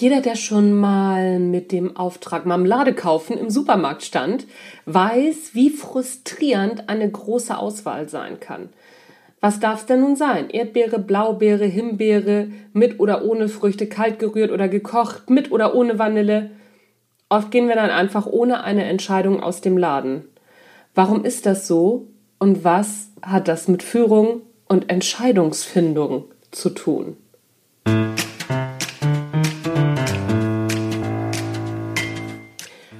Jeder, der schon mal mit dem Auftrag Marmelade kaufen im Supermarkt stand, weiß, wie frustrierend eine große Auswahl sein kann. Was darf es denn nun sein? Erdbeere, Blaubeere, Himbeere, mit oder ohne Früchte, kalt gerührt oder gekocht, mit oder ohne Vanille. Oft gehen wir dann einfach ohne eine Entscheidung aus dem Laden. Warum ist das so und was hat das mit Führung und Entscheidungsfindung zu tun?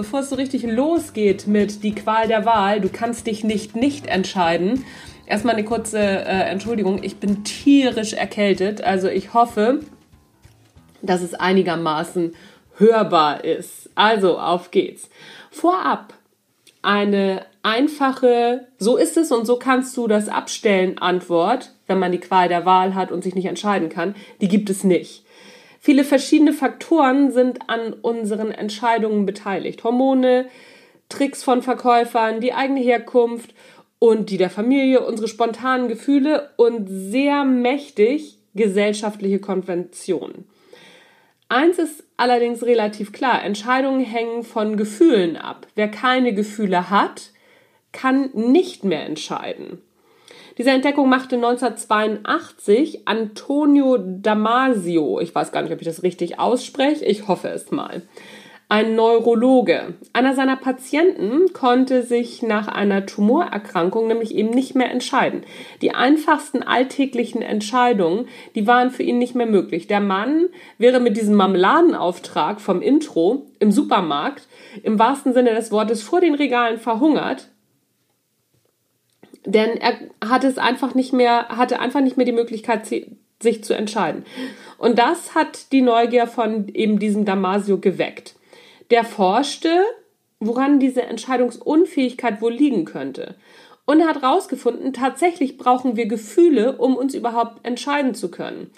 Bevor es so richtig losgeht mit die Qual der Wahl, du kannst dich nicht nicht entscheiden. Erstmal eine kurze äh, Entschuldigung, ich bin tierisch erkältet, also ich hoffe, dass es einigermaßen hörbar ist. Also, auf geht's. Vorab eine einfache, so ist es und so kannst du das abstellen Antwort, wenn man die Qual der Wahl hat und sich nicht entscheiden kann, die gibt es nicht. Viele verschiedene Faktoren sind an unseren Entscheidungen beteiligt. Hormone, Tricks von Verkäufern, die eigene Herkunft und die der Familie, unsere spontanen Gefühle und sehr mächtig gesellschaftliche Konventionen. Eins ist allerdings relativ klar, Entscheidungen hängen von Gefühlen ab. Wer keine Gefühle hat, kann nicht mehr entscheiden. Diese Entdeckung machte 1982 Antonio Damasio, ich weiß gar nicht, ob ich das richtig ausspreche, ich hoffe es mal, ein Neurologe. Einer seiner Patienten konnte sich nach einer Tumorerkrankung nämlich eben nicht mehr entscheiden. Die einfachsten alltäglichen Entscheidungen, die waren für ihn nicht mehr möglich. Der Mann wäre mit diesem Marmeladenauftrag vom Intro im Supermarkt im wahrsten Sinne des Wortes vor den Regalen verhungert, denn er hatte es einfach nicht mehr, hatte einfach nicht mehr die Möglichkeit, sich zu entscheiden. Und das hat die Neugier von eben diesem Damasio geweckt. Der forschte, woran diese Entscheidungsunfähigkeit wohl liegen könnte. Und er hat herausgefunden, tatsächlich brauchen wir Gefühle, um uns überhaupt entscheiden zu können.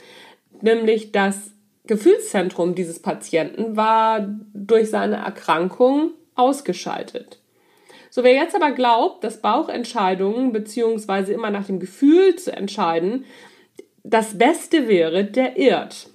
Nämlich das Gefühlszentrum dieses Patienten war durch seine Erkrankung ausgeschaltet. So, wer jetzt aber glaubt, dass Bauchentscheidungen beziehungsweise immer nach dem Gefühl zu entscheiden, das Beste wäre, der irrt.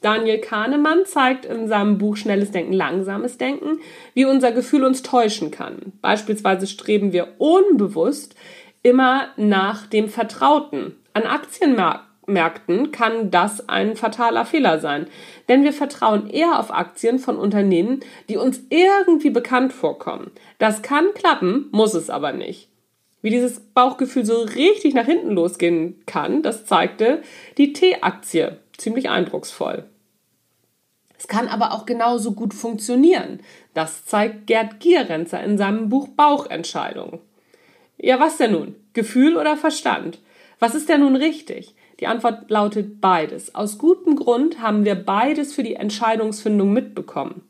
Daniel Kahnemann zeigt in seinem Buch Schnelles Denken, Langsames Denken, wie unser Gefühl uns täuschen kann. Beispielsweise streben wir unbewusst immer nach dem Vertrauten. An Aktienmärkten Märkten kann das ein fataler Fehler sein. Denn wir vertrauen eher auf Aktien von Unternehmen, die uns irgendwie bekannt vorkommen. Das kann klappen, muss es aber nicht. Wie dieses Bauchgefühl so richtig nach hinten losgehen kann, das zeigte die T-Aktie ziemlich eindrucksvoll. Es kann aber auch genauso gut funktionieren. Das zeigt Gerd Gierenzer in seinem Buch Bauchentscheidungen. Ja, was denn nun? Gefühl oder Verstand? Was ist denn nun richtig? Die Antwort lautet beides. Aus gutem Grund haben wir beides für die Entscheidungsfindung mitbekommen.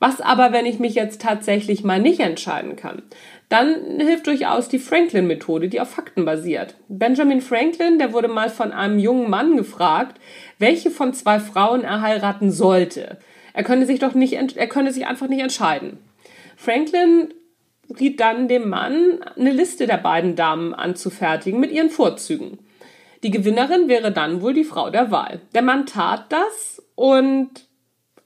Was aber, wenn ich mich jetzt tatsächlich mal nicht entscheiden kann? Dann hilft durchaus die Franklin-Methode, die auf Fakten basiert. Benjamin Franklin, der wurde mal von einem jungen Mann gefragt, welche von zwei Frauen er heiraten sollte. Er könne sich doch nicht, er könne sich einfach nicht entscheiden. Franklin riet dann dem Mann, eine Liste der beiden Damen anzufertigen mit ihren Vorzügen. Die Gewinnerin wäre dann wohl die Frau der Wahl. Der Mann tat das und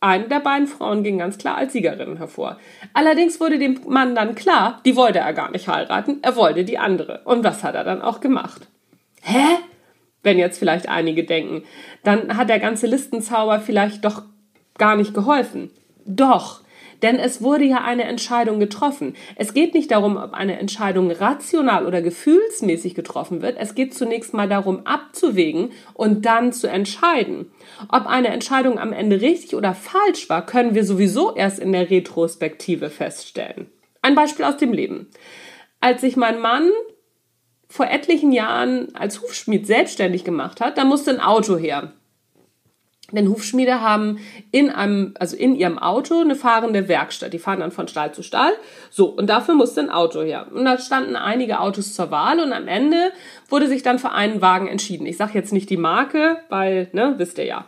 eine der beiden Frauen ging ganz klar als Siegerin hervor. Allerdings wurde dem Mann dann klar, die wollte er gar nicht heiraten, er wollte die andere. Und was hat er dann auch gemacht? Hä? Wenn jetzt vielleicht einige denken, dann hat der ganze Listenzauber vielleicht doch gar nicht geholfen. Doch, Denn es wurde ja eine Entscheidung getroffen. Es geht nicht darum, ob eine Entscheidung rational oder gefühlsmäßig getroffen wird. Es geht zunächst mal darum, abzuwägen und dann zu entscheiden. Ob eine Entscheidung am Ende richtig oder falsch war, können wir sowieso erst in der Retrospektive feststellen. Ein Beispiel aus dem Leben. Als sich mein Mann vor etlichen Jahren als Hufschmied selbstständig gemacht hat, da musste ein Auto her. Denn Hufschmiede haben in einem, also in ihrem Auto eine fahrende Werkstatt. Die fahren dann von Stall zu Stall. So, und dafür musste ein Auto her. Und da standen einige Autos zur Wahl und am Ende wurde sich dann für einen Wagen entschieden. Ich sage jetzt nicht die Marke, weil, ne, wisst ihr ja.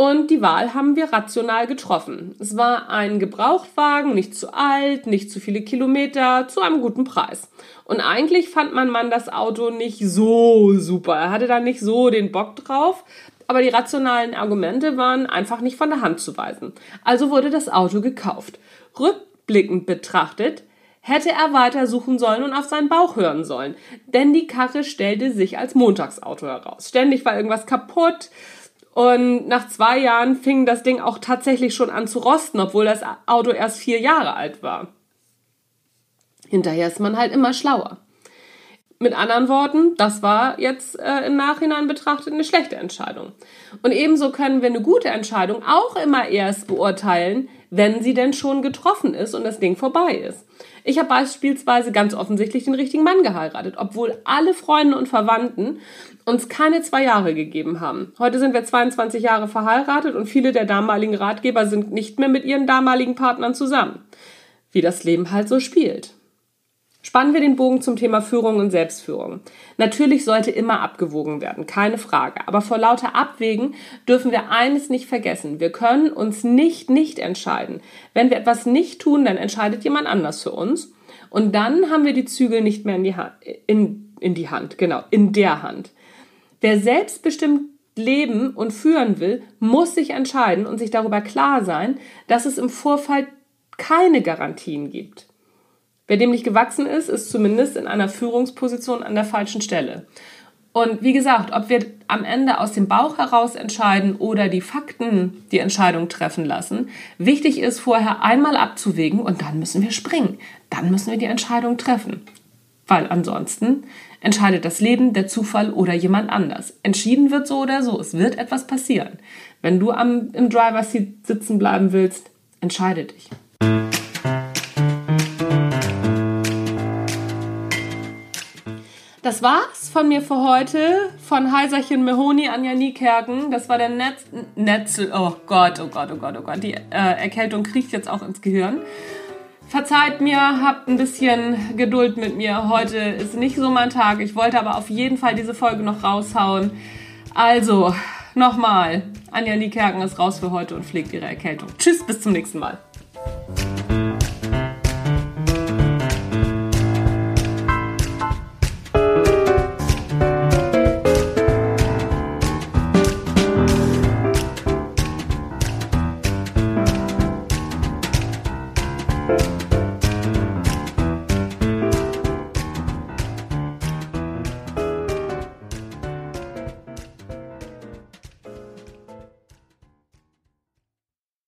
Und die Wahl haben wir rational getroffen. Es war ein Gebrauchtwagen, nicht zu alt, nicht zu viele Kilometer, zu einem guten Preis. Und eigentlich fand mein Mann das Auto nicht so super. Er hatte da nicht so den Bock drauf, aber die rationalen Argumente waren einfach nicht von der Hand zu weisen. Also wurde das Auto gekauft. Rückblickend betrachtet hätte er weiter suchen sollen und auf seinen Bauch hören sollen, denn die Karre stellte sich als Montagsauto heraus. Ständig war irgendwas kaputt, und nach zwei Jahren fing das Ding auch tatsächlich schon an zu rosten, obwohl das Auto erst vier Jahre alt war. Hinterher ist man halt immer schlauer. Mit anderen Worten, das war jetzt äh, im Nachhinein betrachtet eine schlechte Entscheidung. Und ebenso können wir eine gute Entscheidung auch immer erst beurteilen, wenn sie denn schon getroffen ist und das Ding vorbei ist. Ich habe beispielsweise ganz offensichtlich den richtigen Mann geheiratet, obwohl alle Freunde und Verwandten uns keine zwei Jahre gegeben haben. Heute sind wir 22 Jahre verheiratet und viele der damaligen Ratgeber sind nicht mehr mit ihren damaligen Partnern zusammen. Wie das Leben halt so spielt. Spannen wir den Bogen zum Thema Führung und Selbstführung. Natürlich sollte immer abgewogen werden, keine Frage. Aber vor lauter Abwägen dürfen wir eines nicht vergessen. Wir können uns nicht nicht entscheiden. Wenn wir etwas nicht tun, dann entscheidet jemand anders für uns. Und dann haben wir die Zügel nicht mehr in die Hand, in, in die Hand, genau, in der Hand. Wer selbstbestimmt leben und führen will, muss sich entscheiden und sich darüber klar sein, dass es im Vorfall keine Garantien gibt. Wer dem nicht gewachsen ist, ist zumindest in einer Führungsposition an der falschen Stelle. Und wie gesagt, ob wir am Ende aus dem Bauch heraus entscheiden oder die Fakten die Entscheidung treffen lassen, wichtig ist vorher einmal abzuwägen und dann müssen wir springen. Dann müssen wir die Entscheidung treffen. Weil ansonsten entscheidet das Leben, der Zufall oder jemand anders. Entschieden wird so oder so. Es wird etwas passieren. Wenn du am, im Driver Seat sitzen bleiben willst, entscheide dich. Das war's von mir für heute. Von Heiserchen Mehoni an Niekerken. Das war der Netz, Netzel. Oh Gott, oh Gott, oh Gott, oh Gott. Die äh, Erkältung kriecht jetzt auch ins Gehirn. Verzeiht mir, habt ein bisschen Geduld mit mir. Heute ist nicht so mein Tag. Ich wollte aber auf jeden Fall diese Folge noch raushauen. Also, nochmal. Anja Niekerken ist raus für heute und pflegt ihre Erkältung. Tschüss, bis zum nächsten Mal.